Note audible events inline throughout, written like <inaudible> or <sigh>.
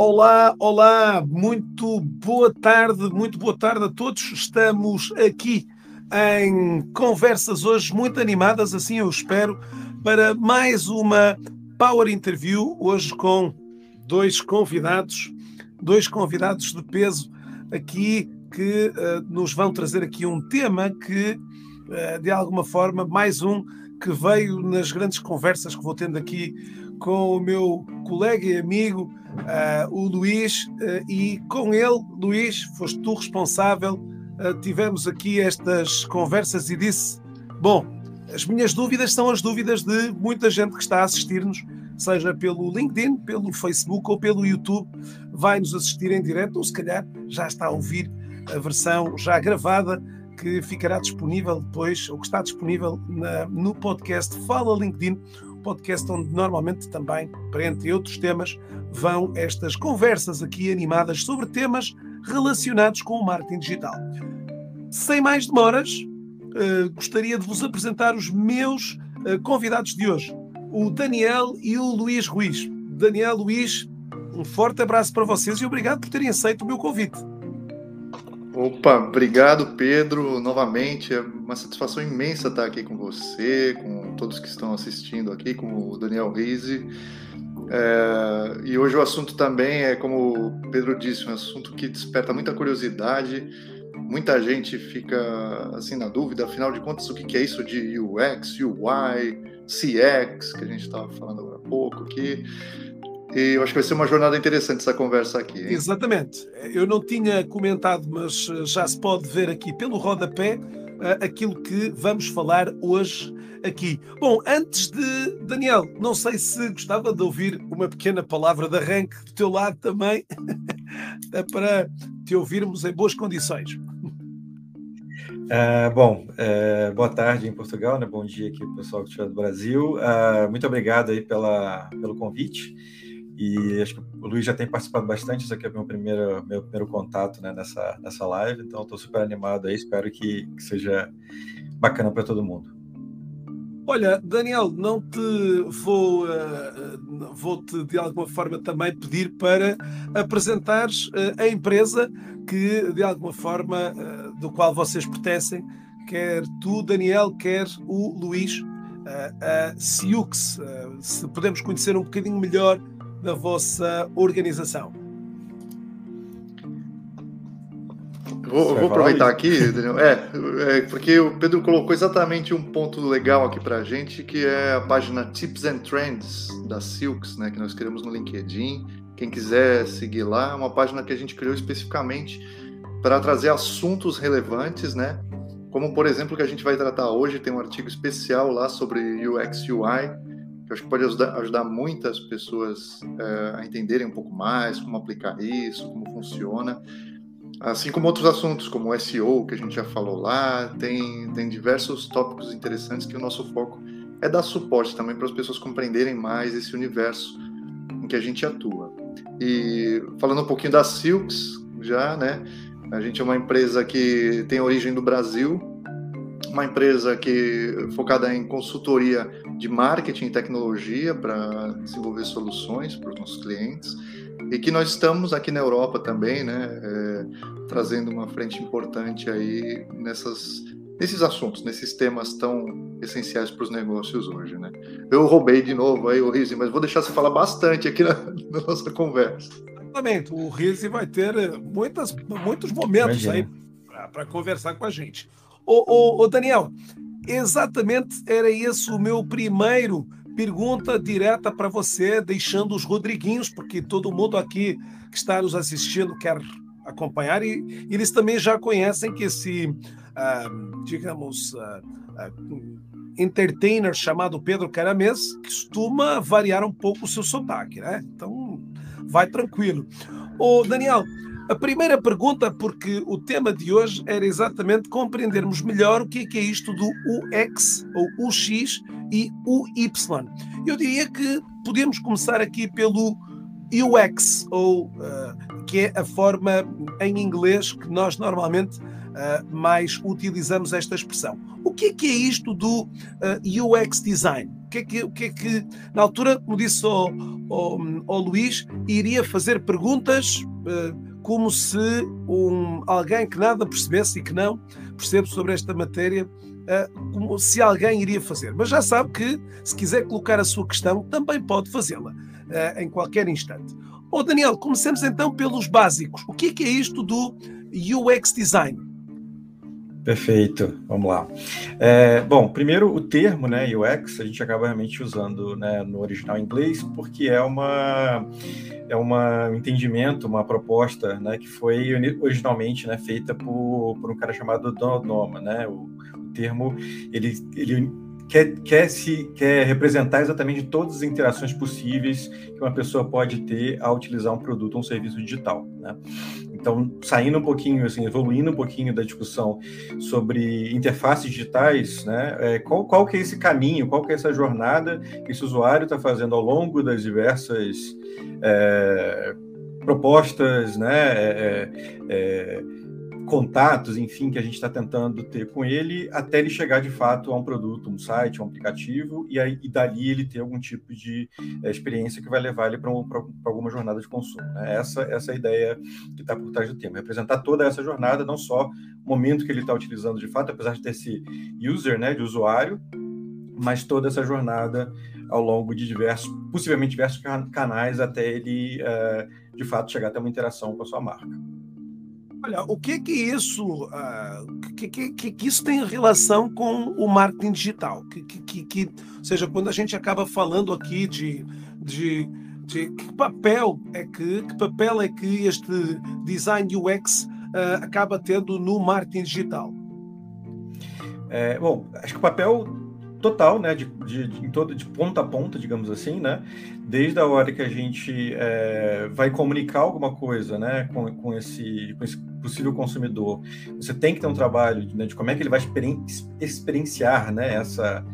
Olá, olá, muito boa tarde, muito boa tarde a todos. Estamos aqui em conversas hoje muito animadas, assim eu espero, para mais uma Power Interview, hoje com dois convidados, dois convidados de peso aqui que uh, nos vão trazer aqui um tema que, uh, de alguma forma, mais um que veio nas grandes conversas que vou tendo aqui com o meu colega e amigo, uh, o Luís, uh, e com ele, Luís, foste tu responsável. Uh, tivemos aqui estas conversas e disse: Bom, as minhas dúvidas são as dúvidas de muita gente que está a assistir-nos, seja pelo LinkedIn, pelo Facebook ou pelo YouTube, vai nos assistir em direto, ou se calhar já está a ouvir a versão já gravada que ficará disponível depois, ou que está disponível na, no podcast Fala LinkedIn, podcast onde normalmente também, para entre outros temas, vão estas conversas aqui animadas sobre temas relacionados com o marketing digital. Sem mais demoras, uh, gostaria de vos apresentar os meus uh, convidados de hoje, o Daniel e o Luís Ruiz. Daniel, Luís, um forte abraço para vocês e obrigado por terem aceito o meu convite. Opa, obrigado Pedro, novamente, é uma satisfação imensa estar aqui com você, com todos que estão assistindo aqui, com o Daniel Rizzi. É, e hoje o assunto também é, como o Pedro disse, um assunto que desperta muita curiosidade, muita gente fica assim na dúvida, afinal de contas, o que é isso de UX, UI, CX, que a gente estava falando agora há pouco aqui. E eu acho que vai ser uma jornada interessante essa conversa aqui. Hein? Exatamente. Eu não tinha comentado, mas eh, já se pode ver aqui pelo rodapé eh, aquilo que vamos falar hoje aqui. Bom, antes de Daniel, não sei se gostava de ouvir uma pequena palavra de arranque do teu lado também, <laughs> para te ouvirmos em boas condições. Uh, bom, uh, boa tarde em Portugal, né? bom dia aqui pessoal que estiver do Brasil. Uh, muito obrigado aí pela, pelo convite. E acho que o Luiz já tem participado bastante, isso aqui é meu primeiro, meu primeiro contato né, nessa, nessa live, então estou super animado aí, espero que, que seja bacana para todo mundo. Olha, Daniel, não te vou, uh, vou te de alguma forma também pedir para apresentares uh, a empresa que de alguma forma uh, do qual vocês pertencem, quer tu, Daniel, quer o Luís, a Siux. se podemos conhecer um bocadinho melhor da vossa organização? Vou, vou aproveitar aqui, Daniel. É, é, porque o Pedro colocou exatamente um ponto legal aqui para a gente, que é a página Tips and Trends da Silks, né, que nós criamos no LinkedIn. Quem quiser seguir lá, é uma página que a gente criou especificamente para trazer assuntos relevantes, né? Como, por exemplo, que a gente vai tratar hoje, tem um artigo especial lá sobre UX UI, que acho que pode ajudar, ajudar muitas pessoas é, a entenderem um pouco mais como aplicar isso, como funciona. Assim como outros assuntos, como o SEO, que a gente já falou lá, tem, tem diversos tópicos interessantes que o nosso foco é dar suporte também para as pessoas compreenderem mais esse universo em que a gente atua. E falando um pouquinho da Silks, já, né? A gente é uma empresa que tem origem no Brasil, uma empresa que focada em consultoria de marketing e tecnologia para desenvolver soluções para os nossos clientes e que nós estamos aqui na Europa também, né, é, trazendo uma frente importante aí nessas nesses assuntos, nesses temas tão essenciais para os negócios hoje, né? Eu roubei de novo aí o Rizzi, mas vou deixar você falar bastante aqui na, <laughs> na nossa conversa. Exatamente, o Rizzi vai ter muitas, muitos momentos Imagina. aí para conversar com a gente. Ô, ô, ô, Daniel, exatamente era esse o meu primeiro pergunta direta para você, deixando os Rodriguinhos, porque todo mundo aqui que está nos assistindo quer acompanhar e, eles também já conhecem que esse, uh, digamos, uh, uh, entertainer chamado Pedro Caramês costuma variar um pouco o seu sotaque, né? Então, vai tranquilo. Ô, Daniel, a primeira pergunta, porque o tema de hoje era exatamente compreendermos melhor o que é, que é isto do UX, ou UX e UY. Eu diria que podemos começar aqui pelo UX, ou uh, que é a forma em inglês que nós normalmente uh, mais utilizamos esta expressão. O que é que é isto do uh, UX design? O que é que, o que, é que na altura, como disse o, ao, ao Luís iria fazer perguntas uh, como se um, alguém que nada percebesse e que não percebe sobre esta matéria, uh, como se alguém iria fazer. Mas já sabe que, se quiser colocar a sua questão, também pode fazê-la uh, em qualquer instante. Oh, Daniel, comecemos então pelos básicos. O que é, que é isto do UX Design? Perfeito, vamos lá. É, bom, primeiro o termo, né, UX, a gente acaba realmente usando né, no original inglês porque é uma é uma, um entendimento, uma proposta, né, que foi originalmente né, feita por, por um cara chamado Donald Norman, né, o, o termo ele, ele quer, quer, se, quer representar exatamente todas as interações possíveis que uma pessoa pode ter ao utilizar um produto ou um serviço digital. Né? Então, saindo um pouquinho, assim, evoluindo um pouquinho da discussão sobre interfaces digitais, né? É, qual, qual que é esse caminho, qual que é essa jornada que esse usuário está fazendo ao longo das diversas é, propostas, né? É, é, é contatos, enfim, que a gente está tentando ter com ele, até ele chegar de fato a um produto, um site, um aplicativo, e, aí, e dali ele ter algum tipo de é, experiência que vai levar ele para alguma jornada de consumo. Né? Essa, essa é a ideia que está por trás do tema, representar toda essa jornada, não só o momento que ele está utilizando de fato, apesar de ter esse user, né, de usuário, mas toda essa jornada ao longo de diversos, possivelmente diversos canais, até ele, uh, de fato, chegar até uma interação com a sua marca. Olha, o que que isso, uh, que, que, que, isso tem relação com o marketing digital? Que, que, que, ou seja, quando a gente acaba falando aqui de, de, de que papel é que, que papel é que este design UX uh, ah, acaba tendo no marketing digital? É, bom, acho que o papel total, né, de, de, de, em todo, de ponta a ponta, digamos assim, né, desde a hora que a gente é, vai comunicar alguma coisa, né, com, com, esse, com esse possível consumidor, você tem que ter um trabalho né, de como é que ele vai experienciar, né, essa,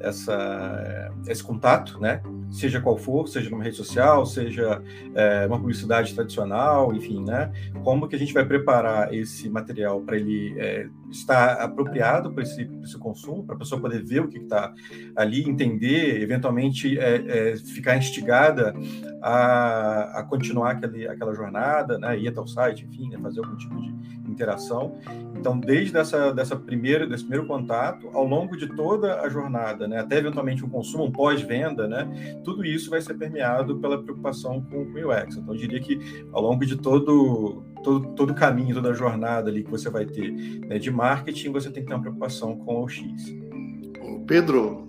essa, esse contato, né, seja qual for, seja numa rede social, seja é, uma publicidade tradicional, enfim, né? Como que a gente vai preparar esse material para ele é, estar apropriado para esse, esse, consumo, para a pessoa poder ver o que está ali, entender, eventualmente é, é, ficar instigada a, a continuar aquele, aquela jornada, né? Ir até o site, enfim, né? fazer algum tipo de interação. Então, desde essa, dessa primeira, desse primeiro contato, ao longo de toda a jornada, né? Até eventualmente um consumo, um pós-venda, né? tudo isso vai ser permeado pela preocupação com, com o UX. Então, eu diria que ao longo de todo todo, todo o caminho, toda a jornada ali que você vai ter né, de marketing, você tem que ter uma preocupação com o X. Pedro,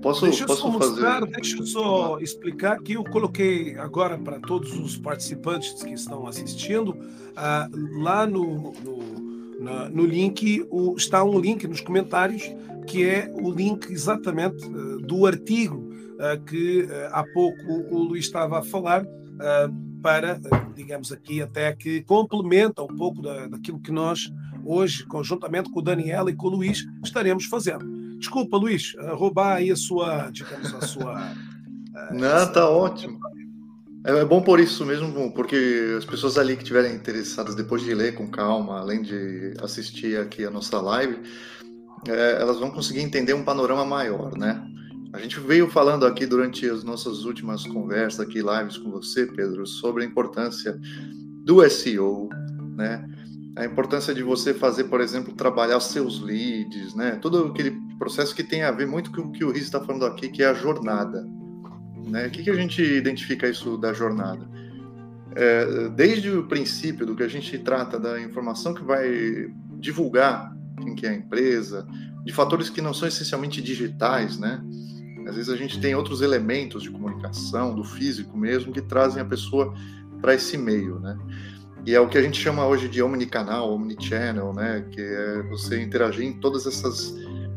posso, deixa posso eu mostrar, fazer... Deixa eu só explicar que eu coloquei agora para todos os participantes que estão assistindo, uh, lá no, no, no link, o, está um link nos comentários que é o link exatamente uh, do artigo eh, que eh, há pouco o Luís estava a falar, eh, para, digamos aqui, até que complementa um pouco daquilo que nós hoje, conjuntamente com o Daniel e com o Luís, estaremos fazendo. Desculpa, Luís, roubar aí a sua, digamos, a sua. <laughs> Não, está ótimo. É, é bom por isso mesmo, porque as pessoas ali que estiverem interessadas depois de ler com calma, além de assistir aqui a nossa live, é, elas vão conseguir entender um panorama maior, né? A gente veio falando aqui durante as nossas últimas conversas aqui, lives com você, Pedro, sobre a importância do SEO, né? A importância de você fazer, por exemplo, trabalhar seus leads, né? Todo aquele processo que tem a ver muito com o que o Riz está falando aqui, que é a jornada. Né? O que, que a gente identifica isso da jornada? É, desde o princípio do que a gente trata da informação que vai divulgar quem que é a empresa, de fatores que não são essencialmente digitais, né? Às vezes a gente tem outros elementos de comunicação, do físico mesmo, que trazem a pessoa para esse meio, né? E é o que a gente chama hoje de omnicanal, omnichannel, né? Que é você interagir em todas essas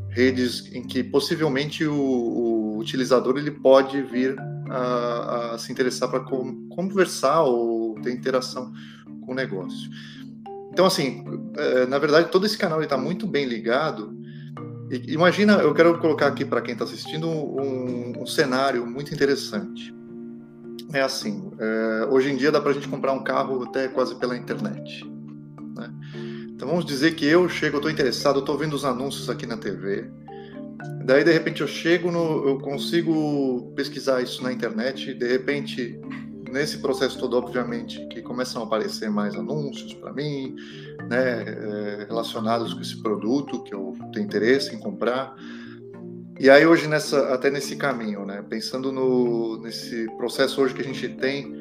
redes em que possivelmente o, o utilizador ele pode vir a, a se interessar para conversar ou ter interação com o negócio. Então, assim, é, na verdade, todo esse canal está muito bem ligado Imagina, eu quero colocar aqui para quem está assistindo um, um, cenário muito interessante. É assim, é, hoje em dia dá para a gente comprar um carro até quase pela internet. Né? Então vamos dizer que eu chego, estou interessado, estou vendo os anúncios aqui na TV, Daí, de repente, eu chego no. Eu consigo pesquisar isso na internet, de repente, nesse processo todo, obviamente, que começam a aparecer mais anúncios para mim, né, é, relacionados com esse produto que eu tenho interesse em comprar. E aí hoje nessa, até nesse caminho, né, pensando no nesse processo hoje que a gente tem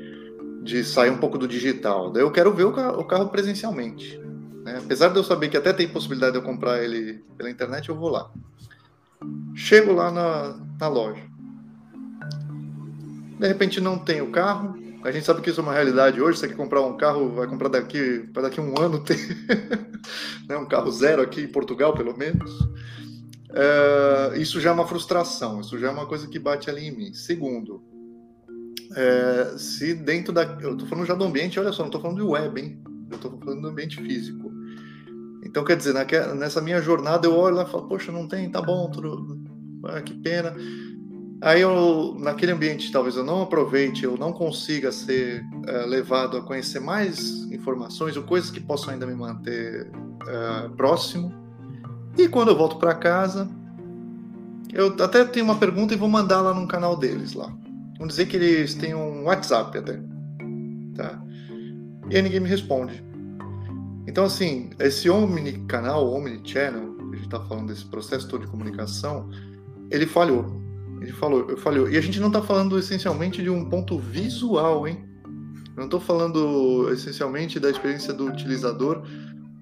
de sair um pouco do digital, daí eu quero ver o o carro presencialmente. Né? Apesar de eu saber que até tem possibilidade de eu comprar ele pela internet, eu vou lá. Chego lá na, na loja. De repente não tem o carro. A gente sabe que isso é uma realidade hoje. Você quer comprar um carro, vai comprar daqui para daqui um ano <laughs> ter né, um carro zero aqui em Portugal, pelo menos. É, isso já é uma frustração. Isso já é uma coisa que bate ali em mim. Segundo, é, se dentro da. Eu estou falando já do ambiente, olha só, não estou falando de web, hein? Eu estou falando do ambiente físico. Então, quer dizer, nessa minha jornada eu olho lá e falo, poxa, não tem, tá bom, tudo, ah, que pena. Aí eu, naquele ambiente, talvez eu não aproveite, eu não consiga ser uh, levado a conhecer mais informações ou coisas que possam ainda me manter uh, próximo. E quando eu volto para casa, eu até tenho uma pergunta e vou mandar lá no canal deles lá. Vamos dizer que eles têm um WhatsApp até, tá? E aí ninguém me responde. Então, assim, esse omni-canal, omni-channel, que a gente está falando desse processo todo de comunicação, ele falhou. Ele falou, falhou. E a gente não está falando essencialmente de um ponto visual, hein? Eu não estou falando essencialmente da experiência do utilizador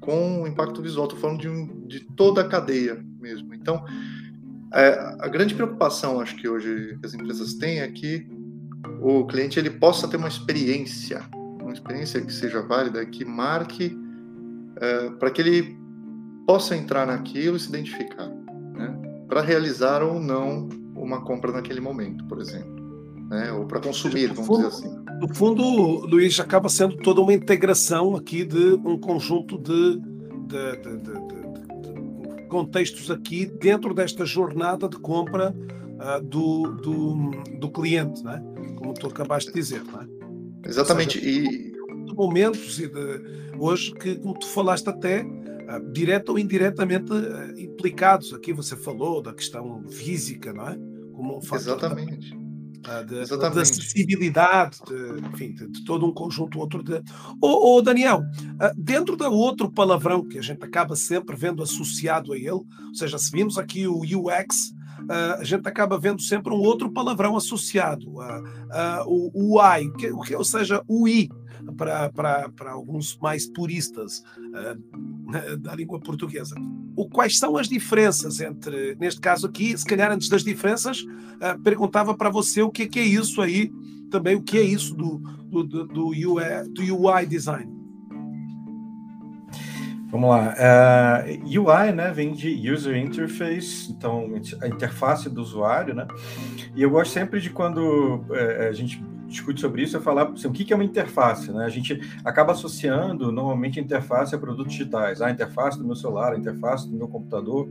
com impacto visual, estou falando de, um, de, toda a cadeia mesmo. Então, é, a grande preocupação, acho que hoje as empresas têm é que o cliente ele possa ter uma experiência, uma experiência que seja válida, que marque é, para que ele possa entrar naquilo e se identificar, né? para realizar ou não uma compra naquele momento, por exemplo, né? ou para consumir, vamos fundo, dizer assim. No fundo, Luiz, acaba sendo toda uma integração aqui de um conjunto de, de, de, de contextos aqui dentro desta jornada de compra uh, do, do, do, cliente, né? como tu acabaste de dizer. Não é? Exatamente. Seja, e momentos e de, hoje que, como tu falaste até, uh, direto ou indiretamente uh, implicados. Aqui você falou da questão física, não é? Como um Exatamente. Da, de, Exatamente. de acessibilidade, de, enfim, de, de, todo um conjunto outro de. Ô, oh, Daniel, uh, dentro da outro palavrão que a gente acaba sempre vendo associado a ele, ou seja, se vimos aqui o UX, Uh, a gente acaba vendo sempre um outro palavrão associado, uh, uh, o, o I, que, ou seja, o I, para alguns mais puristas uh, <laughs> da língua portuguesa. O, quais são as diferenças entre, neste caso aqui, se calhar antes das diferenças, uh, perguntava para você o que, que, é isso aí, também o que é isso do, do, do, do, UI, do UI design. Vamos lá. Uh, eh, UI, né, vem de User Interface, então a interface do usuário, né? E eu gosto sempre de quando a gente discute sobre isso é falar assim, o que é uma interface. Né? A gente acaba associando normalmente a interface a produtos digitais, a interface do meu celular, a interface do meu computador,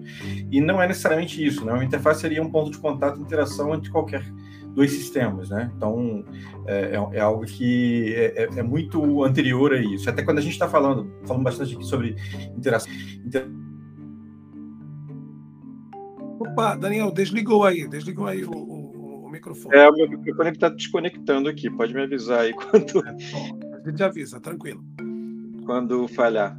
e não é necessariamente isso. Né? Uma interface seria um ponto de contato interação entre qualquer dois sistemas. Né? Então, é, é, é algo que é, é, é, muito anterior a isso. Até quando a gente está falando, falando bastante aqui sobre interação. Inter... Opa, Daniel, desligou aí, desligou aí o, microfone. É, o meu microfone está desconectando aqui. Pode me avisar aí <laughs> quando. É, a gente avisa, tranquilo. Quando falhar.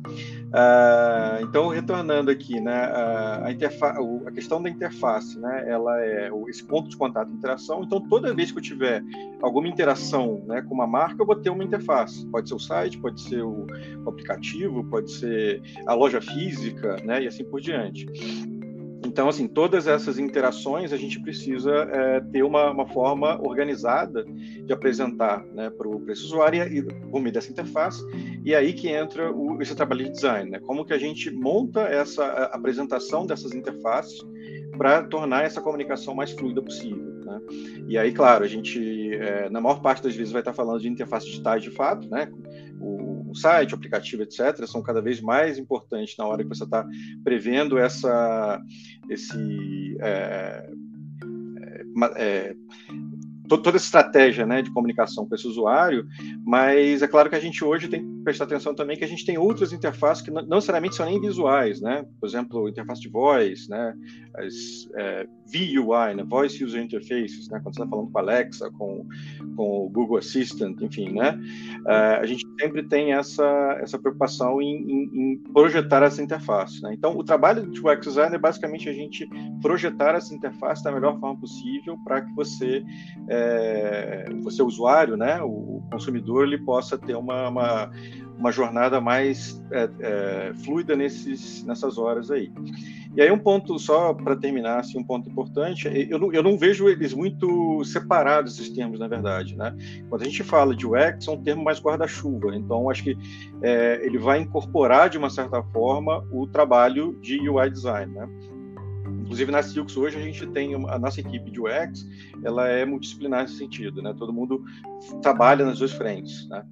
Uh, então, retornando aqui, né, a, a, a, questão da interface, né, ela é esse ponto de contato interação. Então, toda vez que eu tiver alguma interação né, com uma marca, eu vou ter uma interface. Pode ser o site, pode ser o aplicativo, pode ser a loja física, né, e assim por diante. Então, assim, todas essas interações a gente precisa é, ter uma, uma, forma organizada de apresentar né, para esse usuário e, por meio dessa interface. E aí que entra o, esse trabalho de design, né? Como que a gente monta essa apresentação dessas interfaces para tornar essa comunicação mais fluida possível. Né? E aí, claro, a gente, é, na maior parte das vezes, vai estar falando de interfaces digitais de fato, né? O, o site, o aplicativo, etc., são cada vez mais importantes na hora que você está prevendo essa, esse, é, é, é toda essa estratégia né, de comunicação com esse usuário, mas é claro que a gente hoje tem prestar atenção também que a gente tem outras interfaces que não necessariamente são nem visuais, né? Por exemplo, interface de voz, né? As é, VUI, né? Voice User Interfaces, né? Quando você está falando com a Alexa, com, com o Google Assistant, enfim, né? Uh, a gente sempre tem essa, essa preocupação em, em, em projetar essa interface, né? Então, o trabalho do UX Design é basicamente a gente projetar essa interface da melhor forma possível para que você, é, você usuário, né? O consumidor, ele possa ter uma, uma uma jornada mais é, é, fluida nesses, nessas horas aí. E aí um ponto só para terminar, assim, um ponto importante, eu não, eu não vejo eles muito separados esses termos, na verdade, né? Quando a gente fala de UX, é um termo mais guarda-chuva, então acho que é, ele vai incorporar de uma certa forma o trabalho de UI design, né? Inclusive na Silks hoje a gente tem a nossa equipe de UX, ela é multidisciplinar nesse sentido, né? Todo mundo trabalha nas duas frentes, né?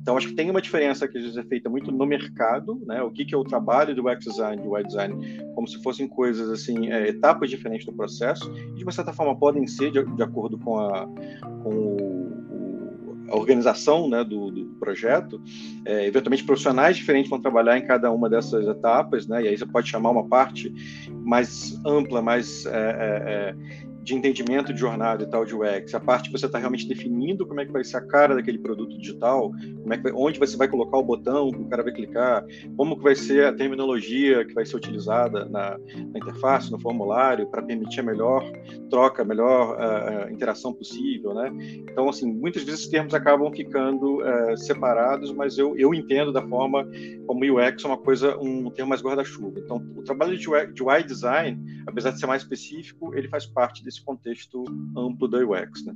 Então acho que tem uma diferença que às vezes é feita muito no mercado, né? O que, que é o trabalho do UX design, do UI design, como se fossem coisas assim, é, etapas diferentes do processo, e de uma certa forma podem ser de, de acordo com a com o a organização né, do, do projeto, é, eventualmente profissionais diferentes vão trabalhar em cada uma dessas etapas, né, e aí você pode chamar uma parte mais ampla, mais é, é, é de entendimento de jornada e tal de UX, a parte que você está realmente definindo como é que vai ser a cara daquele produto digital, como é que vai, onde você vai colocar o botão que o cara vai clicar, como que vai ser a terminologia que vai ser utilizada na, na interface, no formulário, para permitir a melhor troca, a melhor uh, interação possível, né? Então, assim, muitas vezes esses termos acabam ficando uh, separados, mas eu, eu entendo da forma como UX é uma coisa, um termo mais guarda-chuva. Então, o trabalho de UI, de UI design, apesar de ser mais específico, ele faz parte desse esse contexto amplo da UX. Né?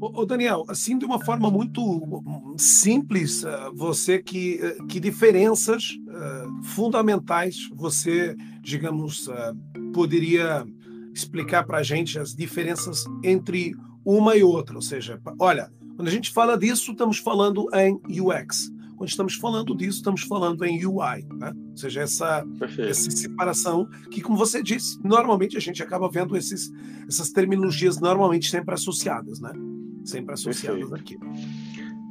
Ô, Daniel, assim de uma forma muito simples, eh, você que, eh, que diferenças uh, fundamentais você, digamos, poderia explicar para a gente as diferenças entre uma e outra? Ou seja, olha, quando a gente fala disso, estamos falando em UX. Quando estamos falando disso, estamos falando em UI, né? ou seja, essa, essa separação que, como você disse, normalmente a gente acaba vendo esses, essas terminologias normalmente sempre associadas, né? Sempre associadas Perfeito. aqui.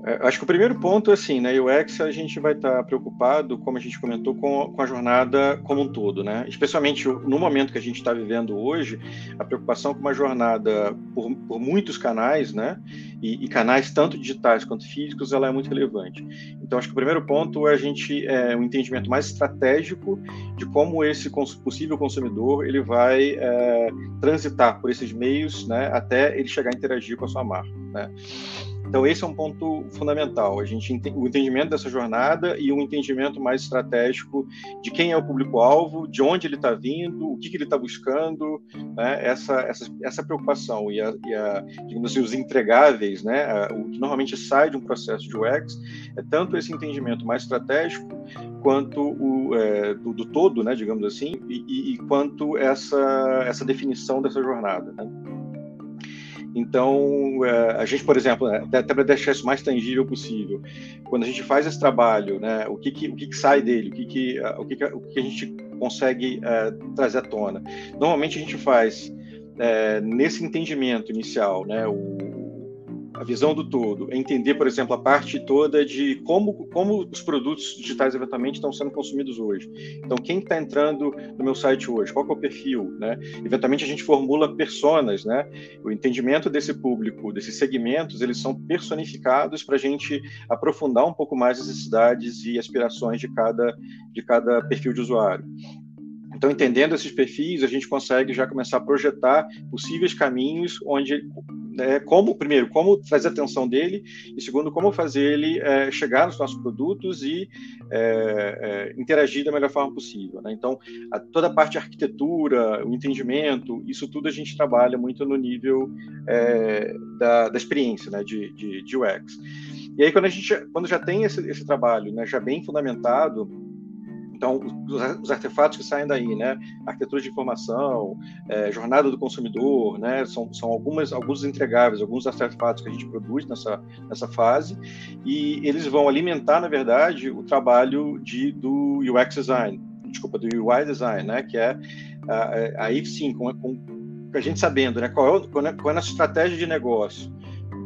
É, acho que o primeiro ponto, assim, na né, UX a gente vai estar preocupado, como a gente comentou, com, com a jornada como um todo, né? Especialmente no momento que a gente está vivendo hoje, a preocupação com uma jornada por, por muitos canais, né? E, e, canais tanto digitais quanto físicos, ela é muito relevante. Então, acho que o primeiro ponto é a gente é um entendimento mais estratégico de como esse cons possível consumidor ele vai é, transitar por esses meios, né? Até ele chegar a interagir com a sua marca, né? Então, esse é um ponto fundamental, a gente o entendimento dessa jornada e um entendimento mais estratégico de quem é o público-alvo, de onde ele está vindo, o que, que ele está buscando, né? essa, essa, essa preocupação e, a, e a, digamos assim, os entregáveis, né? o que normalmente sai de um processo de UX, é tanto esse entendimento mais estratégico quanto o é, do, do, todo, né? digamos assim, e, e, e quanto essa, essa definição dessa jornada. Né? Então, é, a gente, por exemplo, né, até para deixar isso mais tangível possível, quando a gente faz esse trabalho, né, o que, que o que, que sai dele, o que, que, o que, o que a gente consegue é, trazer à tona. Normalmente a gente faz é, nesse entendimento inicial, né, o, a visão do todo, é entender, por exemplo, a parte toda de como, como os produtos digitais eventualmente estão sendo consumidos hoje. Então, quem está entrando no meu site hoje? Qual é o perfil? Né? Eventualmente, a gente formula personas, né? O entendimento desse público, desses segmentos, eles são personificados para a gente aprofundar um pouco mais as necessidades e aspirações de cada, de cada perfil de usuário. Então, entendendo esses perfis, a gente consegue já começar a projetar possíveis caminhos onde, né, como, primeiro, como trazer atenção dele, e segundo, como fazer ele é, chegar nos nossos produtos e é, é, interagir da melhor forma possível. Né? Então, a, toda a parte de arquitetura, o entendimento, isso tudo a gente trabalha muito no nível é, da, da, experiência né, de, de, de UX. E aí, quando a gente, quando já tem esse, esse trabalho né, já bem fundamentado, então, os artefatos que saem daí, né? Arquitetura de informação, é, jornada do consumidor, né? São, são algumas, alguns entregáveis, alguns artefatos que a gente produz nessa, nessa fase, e eles vão alimentar, na verdade, o trabalho de, do UX design, desculpa, do UI design, né? Que é aí sim, com, com a gente sabendo, né? Qual é, qual é a nossa estratégia de negócio,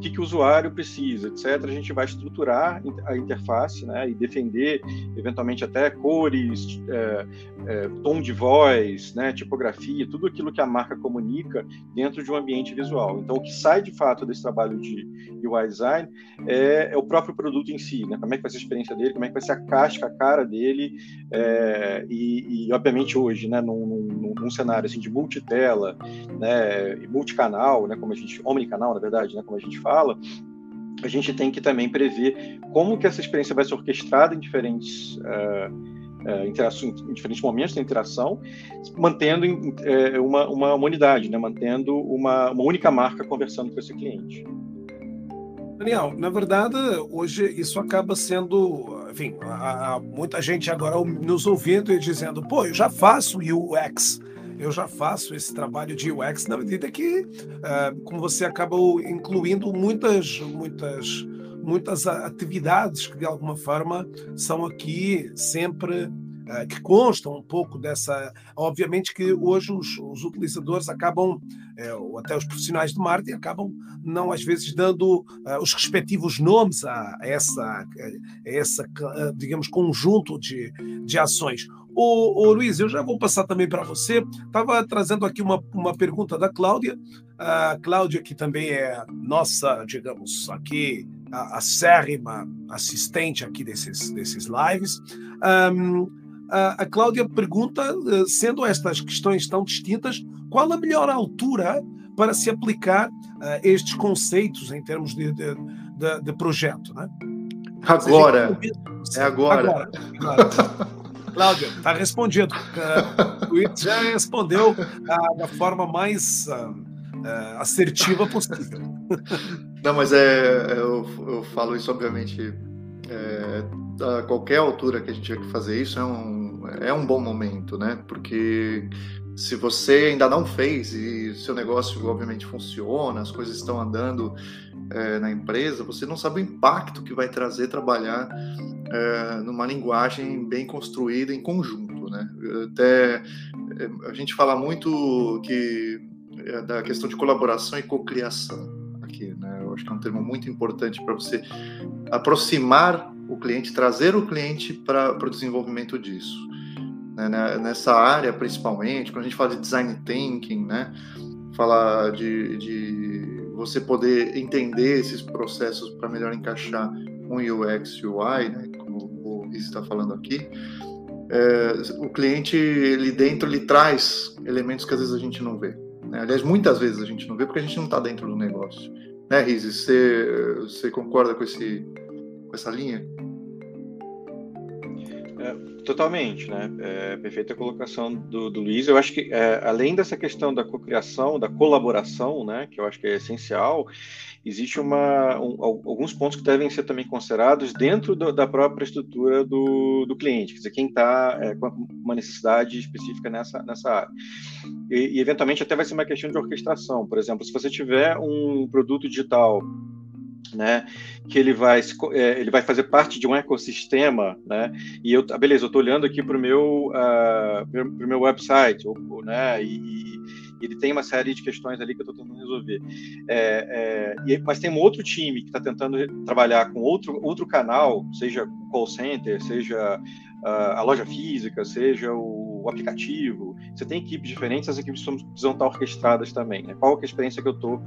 que, que o usuário precisa, etc. A gente vai estruturar a interface né, e defender, eventualmente, até cores, é, é, tom de voz, né, tipografia, tudo aquilo que a marca comunica dentro de um ambiente visual. Então, o que sai de fato desse trabalho de UI design é, é o próprio produto em si, né? como é que vai ser a experiência dele, como é que vai ser a casca, a cara dele, é, e, e, obviamente hoje, né, num, num, num, cenário assim, de multitela, né, multicanal, né, como a gente, omnicanal, na verdade, né, como a gente fala, a gente tem que também prever como que essa experiência vai ser orquestrada em diferentes uh, em diferentes momentos da interação, mantendo uh, uma, uma unidade, né, mantendo uma, uma única marca conversando com esse cliente. Daniel, na verdade, hoje isso acaba sendo, enfim, há muita gente agora nos ouvindo e dizendo, pô, eu já faço UX, eu já faço esse trabalho de UX na medida que, uh, como você acabou incluindo muitas, muitas, muitas atividades que de alguma forma são aqui sempre eh, que constam um pouco dessa. Obviamente que hoje os, os utilizadores acabam, é, ou até os profissionais de marketing, acabam não às vezes dando uh, os respectivos nomes a, a essa, a essa digamos, conjunto de, de ações. O, o, Luiz, eu já vou passar também para você. Estava trazendo aqui uma, uma pergunta da Cláudia. A Cláudia, que também é nossa, digamos, aqui, a, acérrima assistente aqui desses, desses lives. Um, a, Cláudia pergunta, eh, sendo estas questões tão distintas, qual a melhor altura para se aplicar uh, estes conceitos em termos de, de, de, de projeto? Né? Agora. Seja, é agora. agora, agora. Cláudia, está respondido. Uh, <laughs> o Luiz já respondeu uh, da forma mais uh, assertiva possível. Não, mas é, eu, eu falo isso, obviamente, é, a qualquer altura que a gente tiver que fazer isso, é um é um bom momento, né? Porque se você ainda não fez e seu negócio obviamente funciona, as coisas estão andando é, na empresa, você não sabe o impacto que vai trazer trabalhar é, numa linguagem bem construída em conjunto, né? Até é, a gente fala muito que é, da questão de colaboração e cocriação aqui, né? Eu acho que é um termo muito importante para você aproximar o cliente, trazer o cliente para o desenvolvimento disso né, né, nessa área principalmente, quando a gente fala de design thinking, né, falar de, de você poder entender esses processos para melhor encaixar um UX UI, né, como o está falando aqui, é, o cliente ele dentro ele traz elementos que às vezes a gente não vê. Né? Aliás, muitas vezes a gente não vê porque a gente não está dentro do negócio. Né, Riz? Você, você concorda com, esse, com essa linha? Totalmente, né? É, perfeita colocação do, do Luiz. Eu acho que, é, além dessa questão da cocriação, da colaboração, né, que eu acho que é essencial, existe uma, um, alguns pontos que devem ser também considerados dentro do, da própria estrutura do, do cliente, quer dizer, quem está é, com uma necessidade específica nessa, nessa área. E, e, eventualmente, até vai ser uma questão de orquestração. Por exemplo, se você tiver um produto digital né, que ele vai, é, ele vai fazer parte de um ecossistema, né, e eu, ah, beleza, eu estou olhando aqui para o meu, uh, meu website, né, e, e, ele tem uma série de questões ali que eu estou tentando resolver, é, é, mas tem um outro time que está tentando trabalhar com outro, outro canal, seja call center, seja a loja física, seja o aplicativo. Você tem equipes diferentes, as equipes precisam estar orquestradas também. Né? Qual é a experiência que eu estou uh,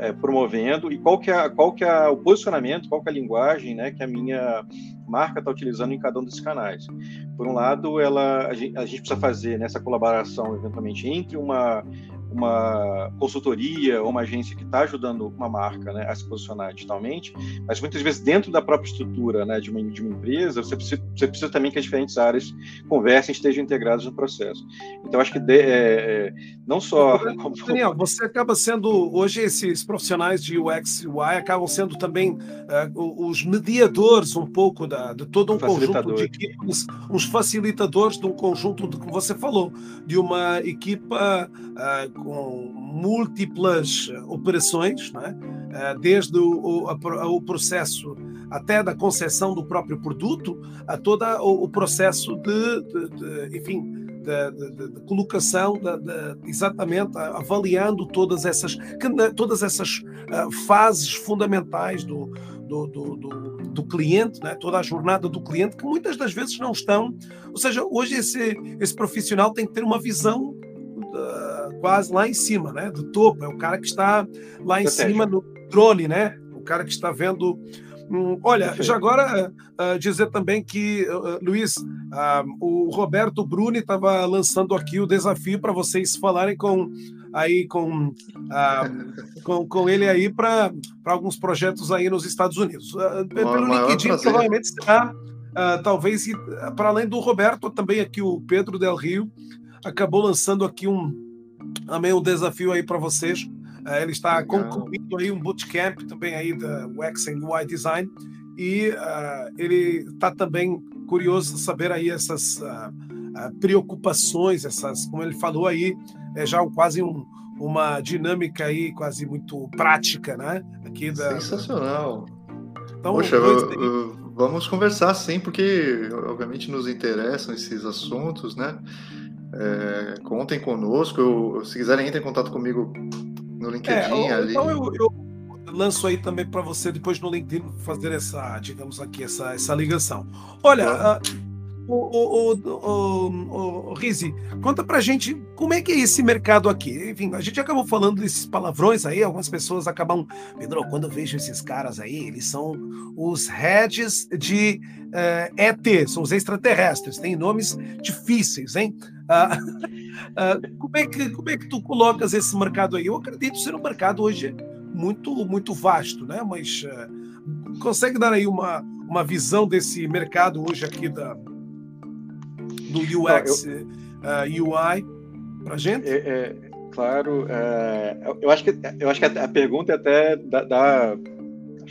é, promovendo e qual que, é, qual que é o posicionamento, qual que é a linguagem né, que a minha marca está utilizando em cada um desses canais. Por um lado, ela, a gente, a gente precisa fazer nessa colaboração, eventualmente, entre uma uma consultoria ou uma agência que está ajudando uma marca né, a se posicionar digitalmente, mas muitas vezes dentro da própria estrutura né, de, uma, de uma empresa, você precisa, você precisa também que as diferentes áreas conversem e estejam integradas no processo. Então, acho que de, é, é não só... Daniel, <laughs> você acaba sendo, hoje esses profissionais de UX e UI acabam sendo também uh, os mediadores um pouco da, de todo um conjunto de equipes, os facilitadores de um conjunto, de, como você falou, de uma equipa uh, com múltiplas operações, é? desde o, o, o, processo até da concepção do próprio produto, a todo o, o processo de, de, de, enfim, da, da, da colocação, da, exatamente avaliando todas essas, todas essas uh, fases fundamentais do, do, do, do, do cliente, né? toda a jornada do cliente, que muitas das vezes não estão. Ou seja, hoje esse, esse profissional tem que ter uma visão uh, quase lá em cima, né? do topo, é o cara que está lá em cima no drone, né? o cara que está vendo Hum, olha, já agora uh, dizer também que, uh, Luiz, uh, o Roberto Bruni estava lançando aqui o desafio para vocês falarem com aí com, com, com ele aí para alguns projetos aí nos Estados Unidos. pelo LinkedIn, prazer. provavelmente será, talvez, para além do Roberto, também aqui o Pedro Del Rio acabou lançando aqui um também um desafio aí para vocês Uh, ele está Legal. concluindo aí um bootcamp também aí da UX and UI Design e uh, ele está também curioso saber aí essas uh, preocupações, essas, como ele falou aí, é já quase um, uma dinâmica aí quase muito prática, né? Aqui da, Sensacional. Então, Poxa, vamos conversar sim, porque obviamente nos interessam esses assuntos, né? É, contem conosco. Eu, se quiserem, entrem em contato comigo no LinkedIn é, ali. Então eu, eu, lanço aí também para você depois no LinkedIn fazer essa, digamos aqui, essa, essa ligação. Olha, uh, o, o, o, o, Rizi, conta pra gente como é que é esse mercado aqui. Enfim, a gente acabou falando desses palavrões aí, algumas pessoas acabam. Pedro, quando eu vejo esses caras aí, eles são os heads de uh, eh, ET, são os extraterrestres, têm nomes difíceis, hein? Uh, uh, <laughs> como, é que, como é que tu colocas esse mercado aí? Eu acredito ser um mercado hoje muito, muito vasto, né? Mas consegue dar aí uma, uma visão desse mercado hoje aqui da do UX eu, uh, eh, UI para gente? É, é, claro, é, eu acho que eu acho que a, a pergunta é até dá, dá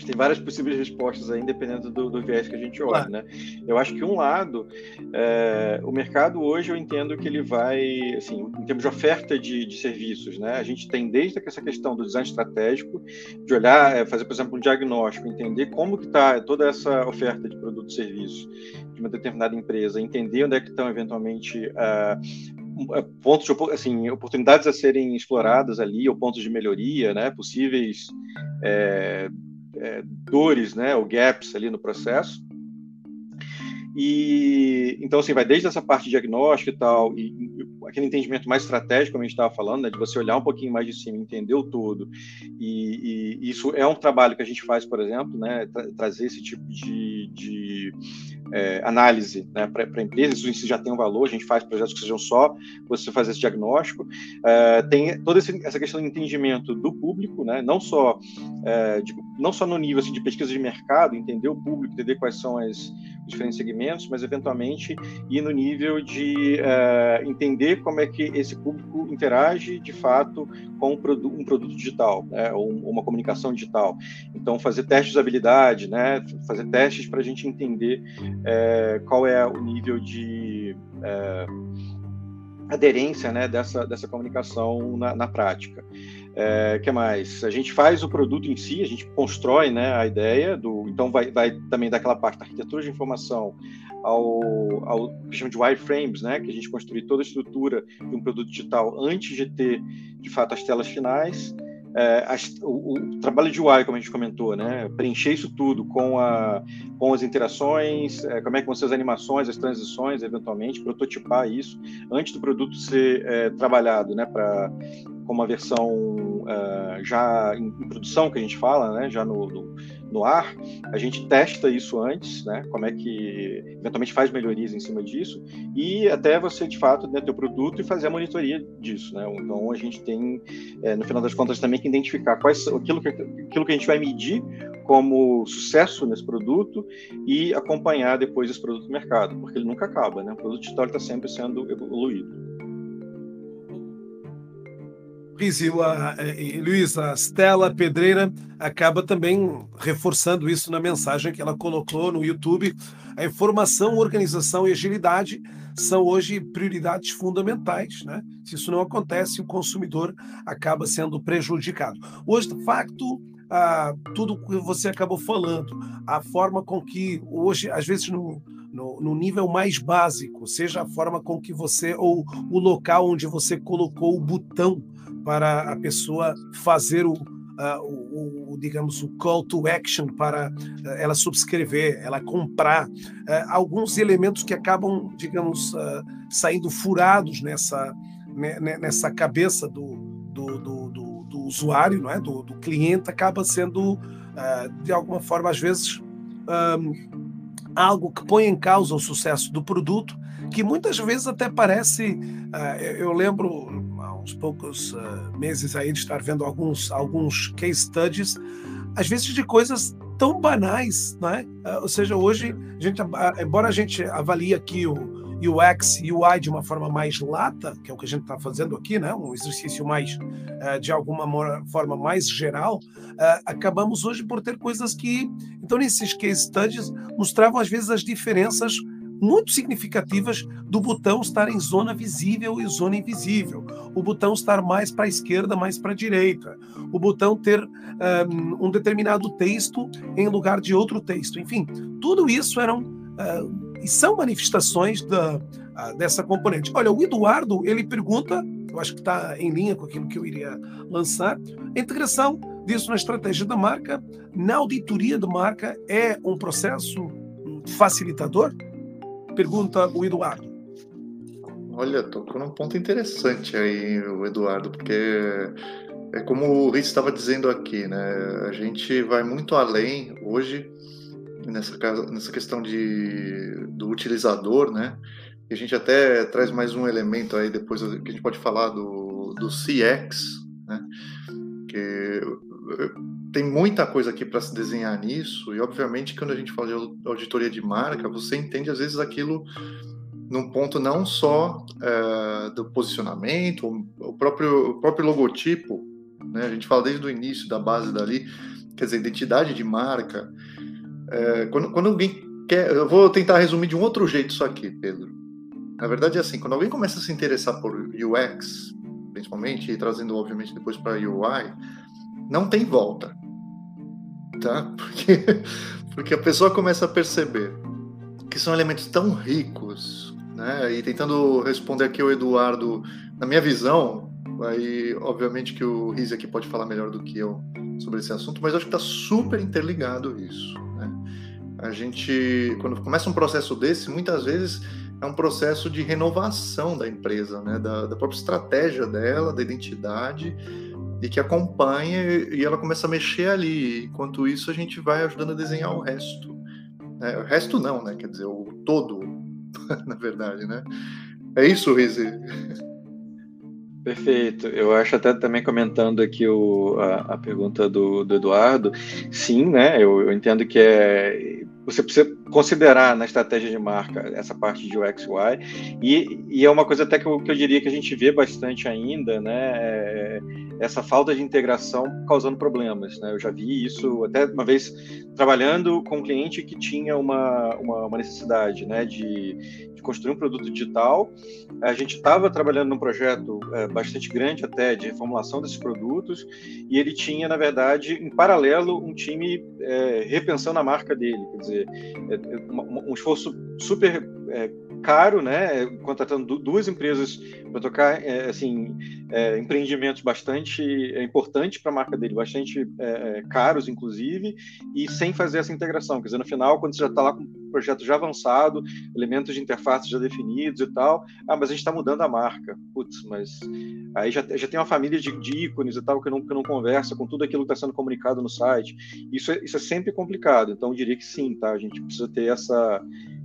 Que tem várias possíveis respostas aí, dependendo do, do viés que a gente olha, né? Eu acho que um lado, é, o mercado hoje eu entendo que ele vai, assim, em termos de oferta de, de serviços, né? A gente tem desde essa questão do design estratégico, de olhar, é, fazer, por exemplo, um diagnóstico, entender como que está toda essa oferta de produto e serviço de uma determinada empresa, entender onde é que estão eventualmente uh, pontos de, assim oportunidades a serem exploradas ali ou pontos de melhoria né possíveis é, é, dores, né, ou gaps ali no processo. E então assim vai desde essa parte de diagnóstico e tal, e, aquele entendimento mais estratégico, como a gente estava falando, né, de você olhar um pouquinho mais de cima, entender o todo. E, e isso é um trabalho que a gente faz, por exemplo, né, tra trazer esse tipo de, de é, análise né, para a empresa, isso já tem um valor, a gente faz projetos que sejam só você fazer esse diagnóstico. É, tem toda essa questão de entendimento do público, né, não, só, é, de, não só no nível assim, de pesquisa de mercado, entender o público, entender quais são as, diferentes segmentos, mas eventualmente ir no nível de é, entender como é que esse público interage de fato com um, um produto digital, né, ou uma comunicação digital. Então, fazer testes de habilidade, né, fazer testes para a gente entender é, qual é o nível de é, aderência né, dessa, dessa comunicação na, na prática. É, que mais? A gente faz o produto em si, a gente constrói né, a ideia do. Então vai, vai também daquela parte da arquitetura de informação ao, ao que chama de wireframes, né, que a gente construir toda a estrutura de um produto digital antes de ter de fato as telas finais é, as, o, o, trabalho de UI, como a gente comentou, né? preencher isso tudo com, a, com as interações, é, como é que vão ser as animações, as transições, eventualmente, prototipar isso antes do produto ser é, trabalhado né? para com uma versão uh, já em, em, produção, que a gente fala, né? já no, no no ar, a gente testa isso antes, né? Como é que eventualmente faz melhorias em cima disso e até você de fato né, ter o produto e fazer a monitoria disso, né? Então a gente tem, é, no final das contas, também que identificar quais aquilo que aquilo que a gente vai medir como sucesso nesse produto e acompanhar depois esse produto no mercado, porque ele nunca acaba, né? O produto digital está sempre sendo evoluído. Rizio, a, e Luiz, a Stella Pedreira acaba também reforçando isso na mensagem que ela colocou no YouTube. A informação, organização e agilidade são hoje prioridades fundamentais. Né? Se isso não acontece, o consumidor acaba sendo prejudicado. Hoje, de facto, ah, tudo que você acabou falando, a forma com que hoje, às vezes, no, no, no, nível mais básico, seja a forma com que você, ou o local onde você colocou o botão para a pessoa fazer o, uh, o, o, digamos, o call to action para uh, ela subscrever, ela comprar, uh, alguns elementos que acabam, digamos, saindo furados nessa, né, né, nessa cabeça do, do, do, do, do usuário, não é? do, do cliente, acaba sendo, de alguma forma, às vezes, um, algo que põe em causa o sucesso do produto, que muitas vezes até parece. eu lembro uns poucos uh, meses aí de estar vendo alguns, alguns case studies, às vezes de coisas tão banais, né? Uh, ou seja, hoje, a gente, uh, embora a gente avalie aqui o UX e UI de uma forma mais lata, que é o que a gente está fazendo aqui, né? um exercício mais, uh, de alguma forma, mais geral, acabamos hoje por ter coisas que, então, nesses case studies, mostravam às vezes as diferenças muito significativas do botão estar em zona visível e zona invisível, o botão estar mais para a esquerda, mais para a direita, o botão ter um, um, determinado texto em lugar de outro texto. Enfim, tudo isso eram uh, e são manifestações da, uh, dessa componente. Olha, o Eduardo ele pergunta, eu acho que está em linha com aquilo que eu iria lançar, a integração disso na estratégia da marca, na auditoria de marca é um processo facilitador? Pergunta o Eduardo. Olha, tocou num ponto interessante aí, o Eduardo, porque é como o Riz estava dizendo aqui, né? A gente vai muito além hoje nessa, nessa questão de, do utilizador, né? E a gente até traz mais um elemento aí depois que a gente pode falar do, do CX, né? Que tem muita coisa aqui para se desenhar nisso, e obviamente quando a gente fala de auditoria de marca, você entende às vezes aquilo num ponto não só é, do posicionamento, o próprio, o próprio logotipo, né? a gente fala desde o início da base dali, quer dizer, identidade de marca. É, quando, quando alguém quer, eu vou tentar resumir de um outro jeito isso aqui, Pedro. Na verdade é assim, quando alguém começa a se interessar por UX, principalmente, e trazendo obviamente depois para UI, não tem volta tá? <laughs> Porque, porque a pessoa começa a perceber que são elementos tão ricos, né? E tentando responder aqui o Eduardo, na minha visão, aí obviamente que o Riz aqui pode falar melhor do que eu sobre esse assunto, mas acho que está super interligado isso, né? A gente, quando começa um processo desse, muitas vezes é um processo de renovação da empresa, né? Da, da própria estratégia dela, da identidade, e que acompanha e ela começa a mexer ali. Enquanto isso, a gente vai ajudando a desenhar o resto. É, o resto não, né? Quer dizer, o todo, <laughs> na verdade, né? É isso, Rizzi? Perfeito. Eu acho até também comentando aqui o, a, a pergunta do, do, Eduardo, sim, né? Eu, eu, entendo que é você precisa considerar na estratégia de marca essa parte de UX UI e, e é uma coisa até que eu, que eu diria que a gente vê bastante ainda, né? É, essa falta de integração causando problemas, né? Eu já vi isso até uma vez trabalhando com um cliente que tinha uma, uma, uma necessidade, né? De, de construir um produto digital. A gente estava trabalhando num projeto é, bastante grande até de reformulação desses produtos e ele tinha, na verdade, em paralelo, um time é, repensando a marca dele. Quer dizer, um esforço super é, caro, né? Contratando duas empresas para tocar é, assim é, empreendimentos bastante é, importantes para a marca dele, bastante é, é, caros, inclusive, e sem fazer essa integração. Quer dizer, no final, quando você já está lá com projeto já avançado, elementos de interface já definidos e tal, ah, mas a gente está mudando a marca. Putz, mas aí já, já tem uma família de, de ícones e tal que não, que não conversa com tudo aquilo que está sendo comunicado no site. Isso é, isso é sempre complicado. Então, eu diria que sim, tá? A gente precisa ter essa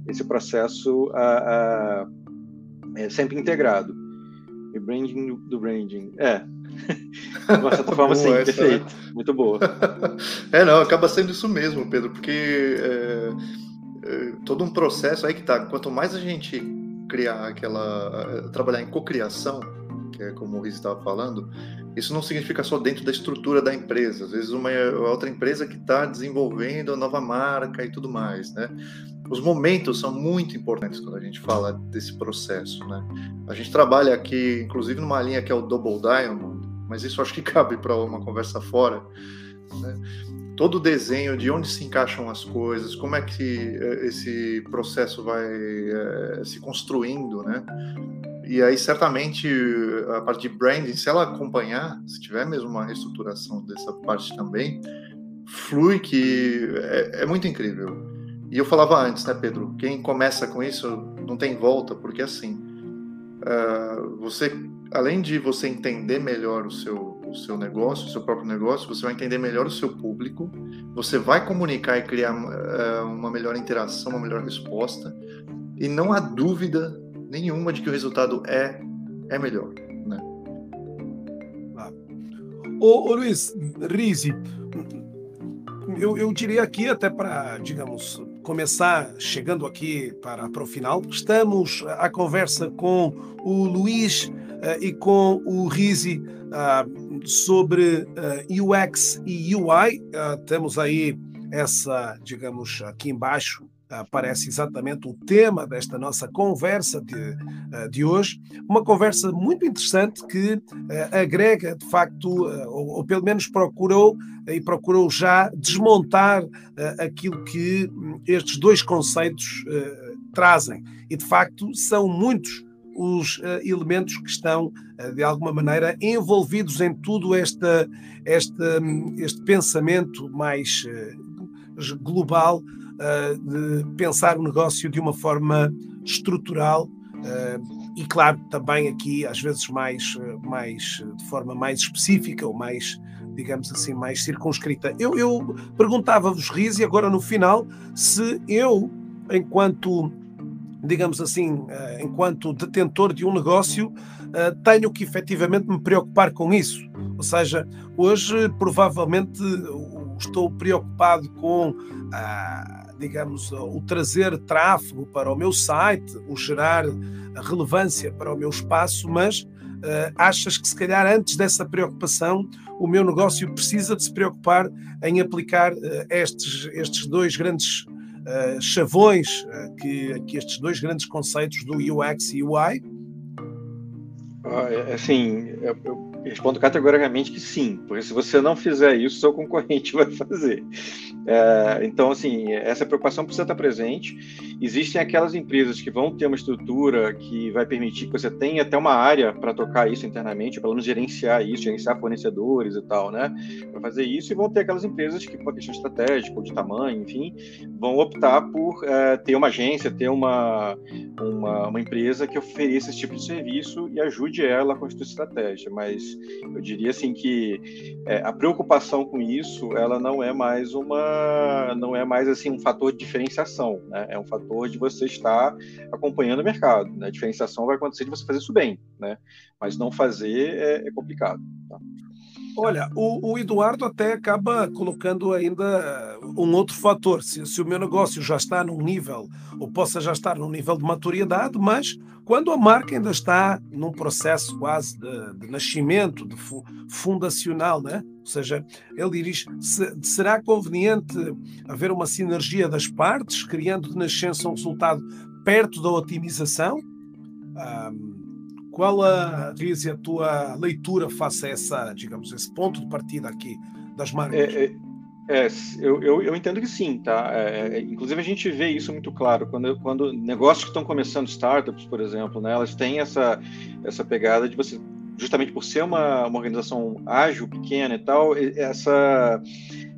esse processo a, a, é sempre integrado. E branding do branding. É. De uma certa forma, sim, perfeito. Né? Muito boa. <laughs> é, não, acaba sendo isso mesmo, Pedro, porque é, todo um processo aí que tá. Quanto mais a gente criar aquela. trabalhar em cocriação, que é como o Riz estava falando, isso não significa só dentro da estrutura da empresa. Às vezes uma outra empresa que está desenvolvendo a nova marca e tudo mais, né? Os momentos são muito importantes quando a gente fala desse processo, né? A gente trabalha aqui, inclusive, numa linha que é o Double Diamond, mas isso acho que <laughs> cabe para uma conversa fora, né? Todo o desenho de onde se encaixam as coisas, como é que é, esse processo vai é, se construindo, né? E aí, certamente, a parte de branding, se ela acompanhar, se tiver mesmo uma reestruturação dessa parte também, flui que é, é muito incrível. E eu falava antes, né, Pedro? Quem começa com isso não tem volta, porque assim, uh, você, além de você entender melhor o seu, seu negócio, o seu próprio negócio, você vai entender melhor o seu público, você vai comunicar e criar uh, uma melhor interação, uma melhor resposta, e não há dúvida nenhuma de que o resultado é, é melhor. Né? Ô, ô Luiz, Rizzi, eu, eu diria aqui, até para, digamos, começar chegando aqui para, para o final, estamos à conversa com o Luiz e com o Rizzi uh, sobre eh, UX e UI. temos aí essa, digamos, aqui embaixo, aparece exatamente o tema desta nossa conversa de, eh, de hoje. Uma conversa muito interessante que eh, agrega, de facto, eh, ou, ou pelo menos procurou e procurou já desmontar aquilo que hum, estes dois conceitos trazem. E, de facto, são muitos os uh, elementos que estão, uh, de alguma maneira, envolvidos em tudo esta, esta, um, este pensamento mais uh, global de pensar o negócio de uma forma estrutural e, claro, também aqui, às vezes, mais, mais de forma mais específica ou mais, digamos assim, mais circunscrita. Eu, eu perguntava-vos, Riz, e agora no final, se eu, enquanto digamos assim, enquanto detentor de um negócio, tenho que efetivamente me preocupar com isso. Ou seja, hoje provavelmente estou preocupado com digamos, o trazer tráfego para o meu site, o gerar relevância para o meu espaço, mas uh, achas que se calhar antes dessa preocupação o meu negócio precisa de se preocupar em aplicar estes, estes dois grandes uh, chavões, que, que estes dois grandes conceitos do UX e UI? Ah, é, assim, eu respondo categoricamente que sim, porque se você não fizer isso, seu concorrente <laughs> vai fazer. É, então, assim, essa preocupação precisa estar presente. Existem aquelas empresas que vão ter uma estrutura que vai permitir que você tenha até uma área para tocar isso internamente, pelo menos gerenciar isso, gerenciar fornecedores e tal, né? Para fazer isso, e vão ter aquelas empresas que, por questão estratégica ou de tamanho, enfim, vão optar por é, ter uma agência, ter uma, uma, uma, empresa que ofereça esse tipo de serviço e ajude ela a construir estratégia. Mas eu diria assim que é, a preocupação com isso, ela não é mais uma não é mais assim um fator de diferenciação, né? É um fator de você estar acompanhando o mercado. Né? A diferenciação vai acontecer de você fazer isso bem, né? Mas não fazer é, é complicado. Tá? Olha, o, o, Eduardo até acaba colocando ainda um outro fator. Se, se, o meu negócio já está num nível, ou possa já estar num nível de maturidade, mas quando a marca ainda está num processo quase de, de nascimento, de fu, fundacional, né? ou seja, ele diz: se, será conveniente haver uma sinergia das partes, criando de nascença um resultado perto da otimização? Qual a, Riz, a tua leitura face a essa, digamos, esse ponto de partida aqui das marcas? É, é, é eu, eu, eu, entendo que sim, tá? É, é, inclusive a gente vê isso muito claro quando, quando negócios que estão começando, startups, por exemplo, né? Elas têm essa, essa pegada de você, justamente por ser uma, uma organização ágil, pequena e tal, essa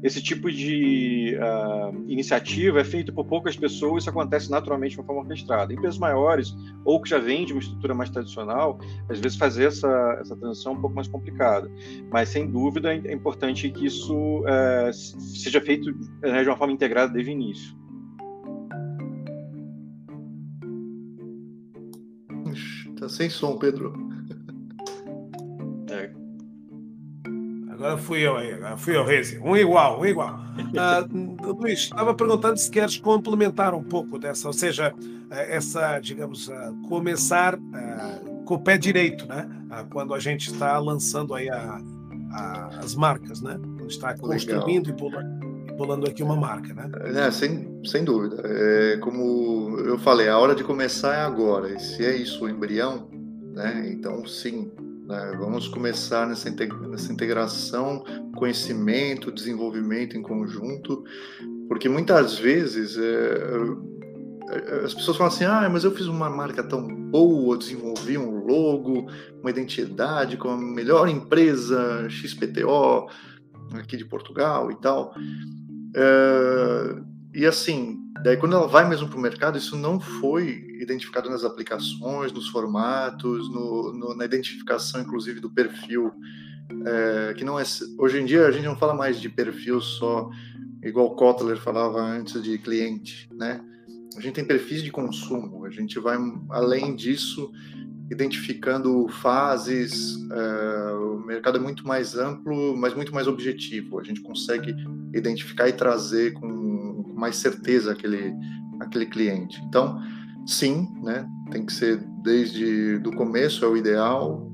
esse tipo de uh, iniciativa é feito por poucas pessoas, isso acontece naturalmente de uma forma orquestrada. Empresas maiores, ou que já vêm de uma estrutura mais tradicional, às vezes fazer essa, essa transição é um pouco mais complicada. Mas, sem dúvida, é importante que isso uh, seja feito uh, de uma forma integrada desde o início. Está sem som, Pedro. Agora fui eu aí, agora fui eu, Rezi. Um igual, um igual. Uh, <laughs> Luís, estava perguntando se queres complementar um pouco dessa, ou seja, eh, essa, digamos, uh, começar uh, com o pé direito, né? quando a gente está lançando aí a, a, as marcas, né? Quando está construindo e pulando, aqui uma marca, né? É, sem, sem dúvida. É, como eu falei, a hora de começar é agora. E se é isso o embrião, né? Então, sim, Né? Vamos começar nessa, integração, conhecimento, desenvolvimento em conjunto, porque muitas vezes é, as pessoas falam assim: ah, mas eu fiz uma marca tão boa, desenvolvi um logo, uma identidade com a melhor empresa XPTO aqui de Portugal e tal. É, e assim, daí quando ela vai mesmo para o mercado, isso não foi identificado nas aplicações, nos formatos, no, no, na identificação, inclusive, do perfil. É, que não é hoje em dia a gente não fala mais de perfil só igual Kotler falava antes de cliente, né? A gente tem perfis de consumo. A gente vai além disso identificando fases, uh, o mercado é muito mais amplo, mas muito mais objetivo. A gente consegue identificar e trazer com, com mais certeza aquele, aquele cliente. Então, sim, né, tem que ser desde do começo é o ideal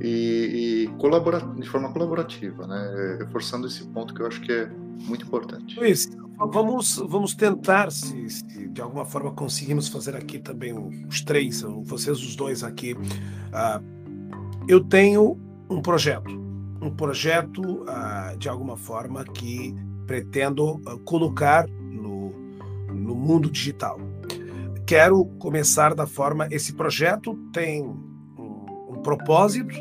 e, e colabora, de forma colaborativa, né, reforçando esse ponto que eu acho que é muito importante. Luiz, Vamos, vamos tentar, se, se, de alguma forma conseguimos fazer aqui também os três, vocês os dois aqui. Uh, eu tenho um projeto, um projeto uh, de alguma forma que pretendo uh, colocar no, no mundo digital. Quero começar da forma. Esse projeto tem propósito,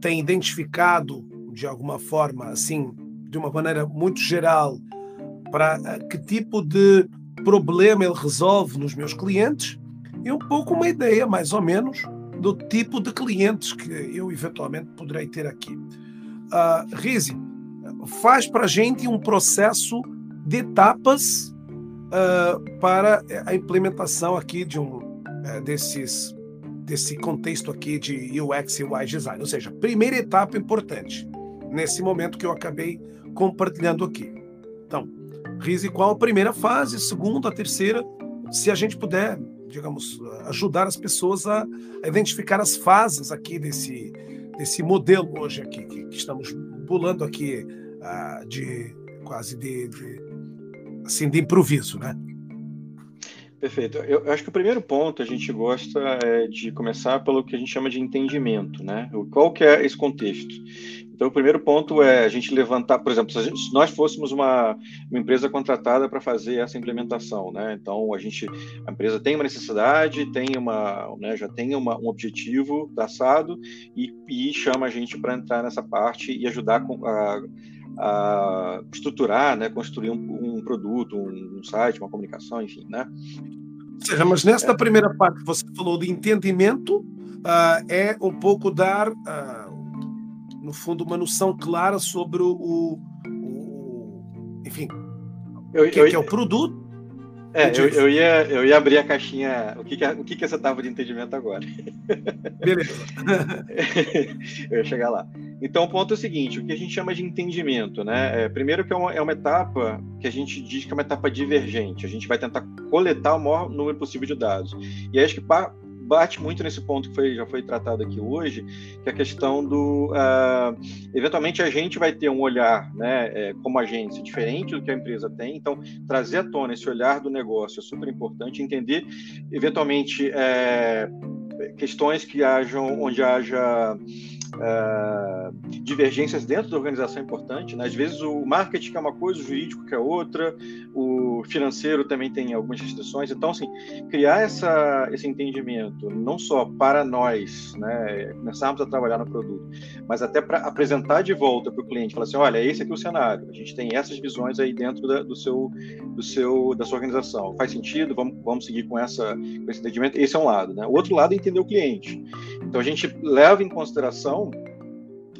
tem identificado de alguma forma, assim, de uma maneira muito geral, para eh, que tipo de problema ele resolve nos meus clientes e um pouco uma ideia, mais ou menos, do tipo de clientes que eu eventualmente poderei ter aqui. Uh, Rizi, faz para a gente um processo de etapas uh, para a implementação aqui de um uh, desses desse contexto aqui de UX e UI design, ou seja, primeira etapa importante nesse momento que eu acabei compartilhando aqui. Então, Rise qual a primeira fase, segunda, a terceira, se a gente puder, digamos, ajudar as pessoas a, identificar as fases aqui desse, desse modelo hoje aqui, que, que estamos pulando aqui uh, de quase de, de, assim, de improviso, né? Perfeito. Eu, eu, acho que o primeiro ponto a gente gosta é de começar pelo que a gente chama de entendimento, né? Qual que é esse contexto? Então, o primeiro ponto é a gente levantar, por exemplo, se, gente, se nós fôssemos uma, uma empresa contratada para fazer essa implementação, né? Então, a gente, a empresa tem uma necessidade, tem uma, né, já tem uma, um objetivo traçado e, e chama a gente para entrar nessa parte e ajudar com, a, a estruturar, né, construir um, um produto, um, um, site, uma comunicação, enfim, né? Ou seja, mas nesta é. primeira parte você falou de entendimento, uh, é um pouco dar uh, no fundo, uma noção clara sobre o, o, enfim, eu, o que, eu, que, é o produto. É, eu, eu, ia, eu ia abrir a caixinha. O que, que, é, o que, que essa tábua de entendimento agora? Beleza. <laughs> eu ia chegar lá. Então, o ponto é o seguinte: o que a gente chama de entendimento, né? É, primeiro, que é uma, é uma etapa que a gente diz que é uma etapa divergente. A gente vai tentar coletar o maior número possível de dados. E acho que bate muito nesse ponto que foi, já foi tratado aqui hoje, que é a questão do. Uh, eventualmente a gente vai ter um olhar, né, é, como agência, diferente do que a empresa tem, então trazer à tona esse olhar do negócio é super importante, entender, eventualmente, é, questões que hajam, onde haja uh, divergências dentro da organização é importante. Né? Às vezes o marketing é uma coisa, o jurídico é outra, o financeiro também tem algumas restrições. Então, assim, criar essa, esse entendimento, não só para nós né, começarmos a trabalhar no produto, mas até para apresentar de volta para o cliente, falar assim, olha, esse aqui é o cenário, a gente tem essas visões aí dentro da, do seu, do seu, da sua organização. Faz sentido? Vamos, vamos seguir com, essa, com esse entendimento? Esse é um lado. Né? O outro lado é entender o cliente. Então, a gente leva em consideração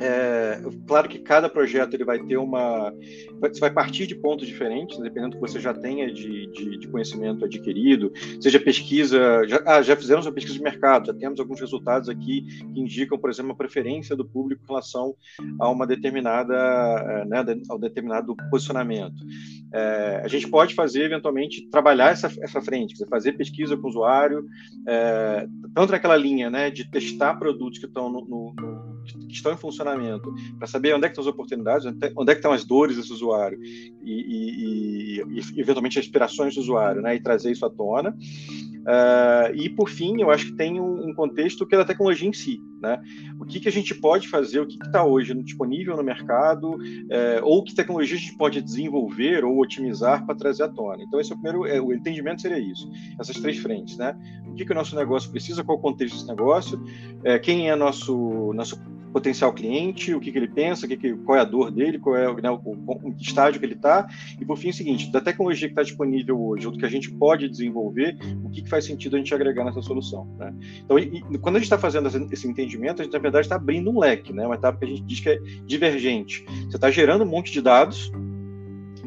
é, claro que cada projeto ele vai ter uma. Você vai partir de pontos diferentes, dependendo do que você já tenha de, de, de conhecimento adquirido, seja pesquisa. Já, ah, já fizemos uma pesquisa de mercado, já temos alguns resultados aqui que indicam, por exemplo, uma preferência do público em relação a uma determinada, é, né, ao determinado posicionamento. É, a gente pode fazer, eventualmente, trabalhar essa, essa frente, fazer pesquisa com o usuário, é, tanto naquela linha né, de testar produtos que estão no, no que estão em funcionamento, para saber onde é que estão as oportunidades, onde é que estão as dores desse usuário e, e, e, eventualmente as aspirações do usuário, né, e trazer isso à tona. Uh, e, por fim, eu acho que tem um, um, contexto que é da tecnologia em si. Né? O que, que a gente pode fazer, o que está hoje disponível no mercado, é, ou que tecnologia a gente pode desenvolver ou otimizar para trazer à tona. Então, esse é o primeiro, é, o entendimento seria isso, essas três frentes. Né? O que, que o nosso negócio precisa, qual o contexto desse negócio, é, quem é nosso, nosso potencial cliente, o que, que ele pensa, que que, qual é a dor dele, qual é né, o, o, estágio que ele está, e por fim é o seguinte, da tecnologia que está disponível hoje, ou do que a gente pode desenvolver, o que, que faz sentido a gente agregar nessa solução. Né? Então, e, quando a gente está fazendo esse entendimento, a gente na verdade está abrindo um leque, né? uma etapa que a gente diz que é divergente. Você está gerando um monte de dados,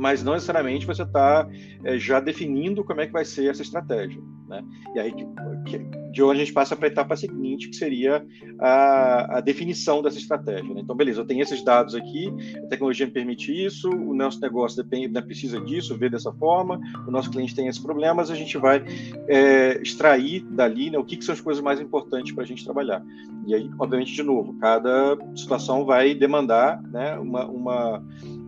mas não necessariamente você está é, já definindo como é que vai ser essa estratégia. Né? E aí, que, de onde a gente passa para a etapa seguinte, que seria a, a definição dessa estratégia. Né? Então, beleza, eu tenho esses dados aqui, a tecnologia me permite isso, o nosso negócio depende, né, precisa disso, vê dessa forma, o nosso cliente tem esses problemas, a gente vai é, extrair dali né, o que, que, são as coisas mais importantes para a gente trabalhar. E aí, obviamente, de novo, cada situação vai demandar né, uma, uma,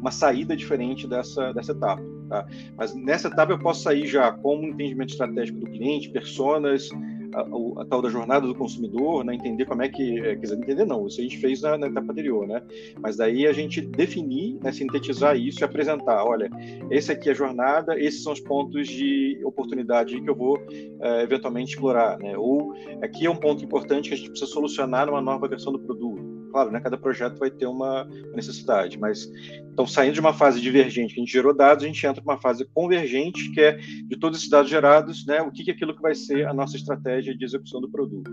uma saída diferente dessa, dessa etapa. Tá? Mas nessa etapa eu posso sair já com um entendimento estratégico do cliente, personas, a, a, tal da jornada do consumidor, né, entender como é que, é, quer dizer, entender não, isso a gente fez na, na, etapa anterior, né, mas daí a gente definir, né, sintetizar isso e apresentar, olha, esse aqui é a jornada, esses são os pontos de oportunidade que eu vou é, eventualmente explorar, né, ou aqui é um ponto importante que a gente precisa solucionar numa nova versão do produto, claro, né, cada projeto vai ter uma necessidade, mas então saindo de uma fase divergente que a gente gerou dados, a gente entra numa fase convergente, que é de todos esses dados gerados, né, o que, é aquilo que vai ser a nossa estratégia de execução do produto.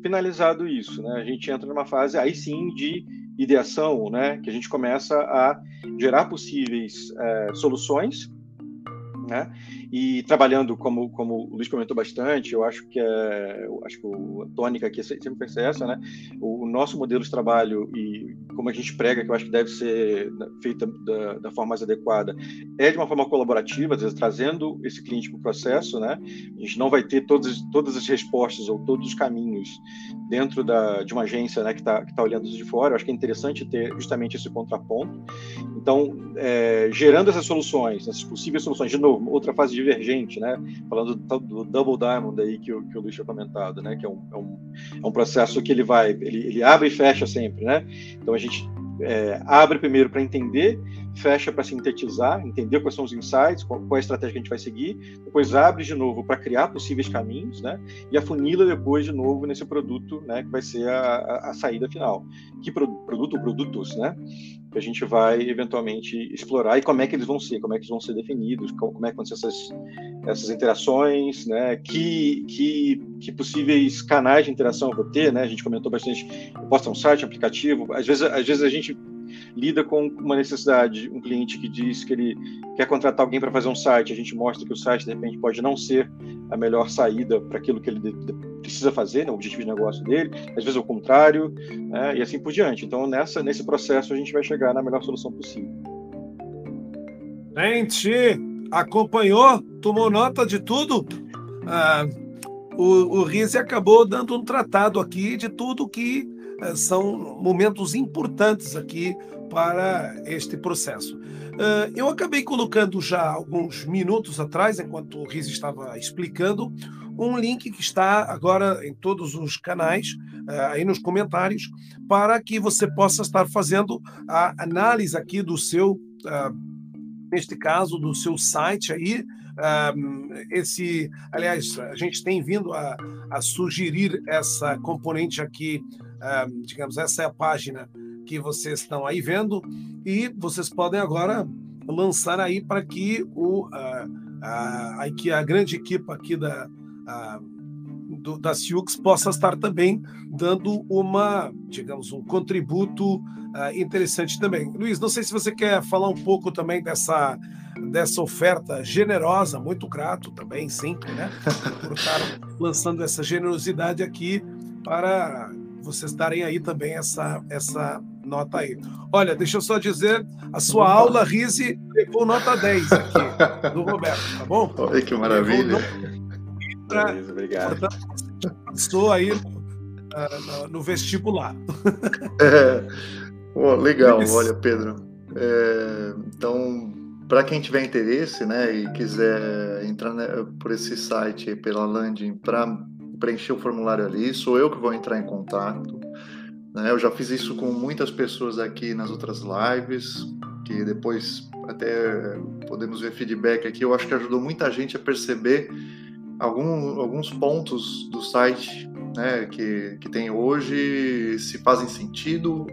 Finalizado isso, né, a gente entra numa fase aí sim de ideação, né, que a gente começa a gerar possíveis é, soluções né? E trabalhando, como, como o Luiz comentou bastante, eu acho que é, acho que a tônica aqui sempre ser essa, né? O, nosso modelo de trabalho e como a gente prega, que eu acho que deve ser feita da, da forma mais adequada, é de uma forma colaborativa, às vezes trazendo esse cliente para o processo, né? A gente não vai ter todas, todas as respostas ou todos os caminhos dentro da, de uma agência né, que está que tá olhando isso de fora. Eu acho que é interessante ter justamente esse contraponto. Então, é, gerando essas soluções, essas possíveis soluções, de novo, outra fase divergente, né? Falando do, do Double Diamond aí que, que o Luiz tinha comentado, né? Que é um, é um, é um processo que ele vai, ele, ele abre e fecha sempre, né? Então a gente é, abre primeiro para entender, fecha para sintetizar, entender quais são os insights, qual, qual, é a estratégia que a gente vai seguir, depois abre de novo para criar possíveis caminhos, né? E afunila depois de novo nesse produto, né? Que vai ser a, a, saída final. Que pro, produto ou produtos, né? Que a gente vai eventualmente explorar e como é que eles vão ser, como é que eles vão ser definidos, como, como é que vão ser essas, essas interações, né? Que, que, que possíveis canais de interação eu vou ter, né? A gente comentou bastante, ter um site, um aplicativo, às vezes, às vezes a gente lida com uma necessidade, um cliente que diz que ele quer contratar alguém para fazer um site, a gente mostra que o site de repente pode não ser a melhor saída para aquilo que ele precisa fazer, né, o objetivo de negócio dele, às vezes é o contrário, né, e assim por diante. Então, nessa, nesse processo, a gente vai chegar na melhor solução possível. Gente, acompanhou? Tomou nota de tudo? Ah, o, o acabou dando um tratado aqui de tudo que eh, são momentos importantes aqui para este processo. Eh, eu acabei colocando já alguns minutos atrás, enquanto o Riz estava explicando, um link que está agora em todos os canais, eh, aí nos comentários, para que você possa estar fazendo a análise aqui do seu, neste caso, do seu site aí, esse, aliás, a gente tem vindo a, a sugerir essa componente aqui digamos, essa é a página que vocês estão aí vendo e vocês podem agora lançar aí para que o, a, a, a, a grande equipe aqui da, a, do, da Siux possa estar também dando uma, digamos, um contributo uh, interessante também. Luiz, não sei se você quer falar um pouco também dessa, dessa oferta generosa, muito grato também, sempre, né? <laughs> Por estar lançando essa generosidade aqui para vocês darem aí também essa, essa nota aí. Olha, deixa eu só dizer, a sua Opa. aula, Rise, levou nota 10 aqui, do Roberto, tá bom? <laughs> Olha que maravilha. Pra, Beleza, obrigado. Portanto, passou aí no, no vestibular. <laughs> É, oh, legal, Isso. olha, Pedro. É, então, para quem tiver interesse, né, e quiser entrar né, por esse site pela landing para preencher o formulário ali, sou eu que vou entrar em contato. Né? Eu já fiz isso com muitas pessoas aqui nas outras lives, que depois até podemos ver feedback aqui. Eu acho que ajudou muita gente a perceber algum, alguns pontos do site né, que, que tem hoje, se fazem sentido,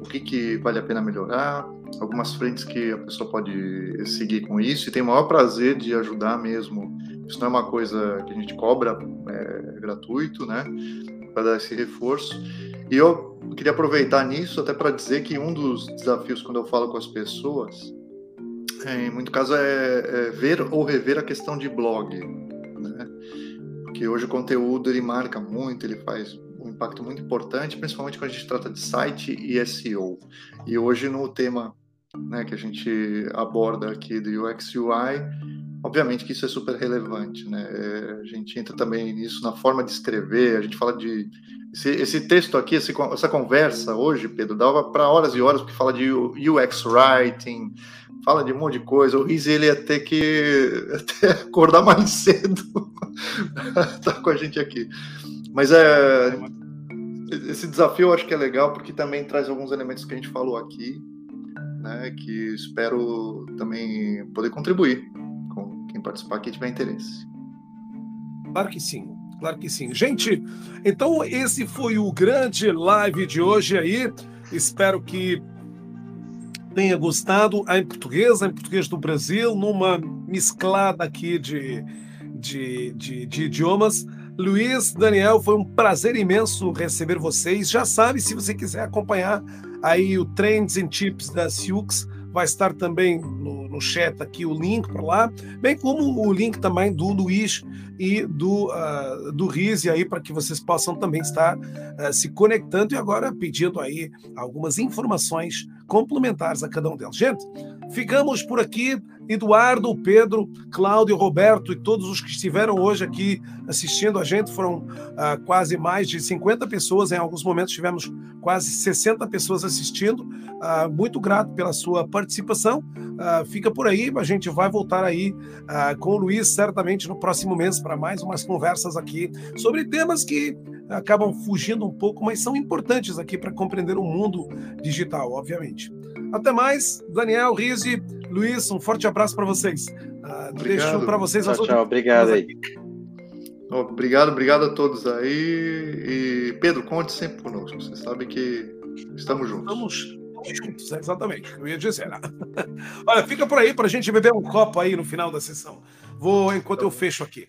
o que, que vale a pena melhorar, algumas frentes que a pessoa pode seguir com isso e tem o maior prazer de ajudar mesmo. Isso não é uma coisa que a gente cobra é, gratuito, né? Para dar esse reforço. E eu queria aproveitar nisso até para dizer que um dos desafios quando eu falo com as pessoas, é, em muito caso, é, é ver ou rever a questão de blog, né? Porque hoje o conteúdo ele marca muito, ele faz um impacto muito importante, principalmente quando a gente trata de site e SEO. E hoje no tema né, que a gente aborda aqui do UX UI, obviamente que isso é super relevante, né? É, a gente entra também nisso na forma de escrever, a gente fala de esse, esse texto aqui, esse, essa conversa hoje, Pedro, dava para horas e horas porque fala de UX writing, fala de um monte de coisa. O Riz ele ia ter que <laughs> até acordar mais cedo, <laughs> tá com a gente aqui. Mas é esse desafio eu acho que é legal porque também traz alguns elementos que a gente falou aqui né, que espero também poder contribuir quem participar que tiver interesse. Claro que sim, claro que sim. Gente, então esse foi o grande live de hoje aí. Espero que tenha gostado. A em português, a em português do Brasil, numa mesclada aqui de, de, de, de idiomas. Luiz, Daniel, foi um prazer imenso receber vocês. Já sabe, se você quiser acompanhar aí o Trends and Tips da Silks, vai estar também no, no chat aqui o link para lá, bem como o link também do Luiz e do, uh, do Rizzi aí para que vocês possam também estar uh, se conectando e agora pedindo aí algumas informações complementares a cada um deles. Gente, ficamos por aqui. Eduardo, Pedro, Cláudio, Roberto e todos os que estiveram hoje aqui assistindo a gente, foram uh, quase mais de 50 pessoas, em alguns momentos tivemos quase 60 pessoas assistindo. Uh, muito grato pela sua participação. Uh, fica por aí, a gente vai voltar aí com o Luiz certamente no próximo mês para mais umas conversas aqui sobre temas que acabam fugindo um pouco, mas são importantes aqui para compreender o mundo digital, obviamente. Até mais, Daniel, Rizzi, Luiz, um forte abraço para vocês. Uh, deixo para vocês tchau, tchau, obrigado aí. Obrigado, obrigado a todos aí. E Pedro, conte sempre conosco. Você sabe que estamos juntos. Estamos juntos, exatamente. Eu ia dizer. Né? <laughs> Olha, fica por aí para a gente beber um copo aí no final da sessão. Vou enquanto eu fecho aqui.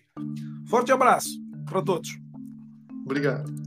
Forte abraço para todos. Obrigado.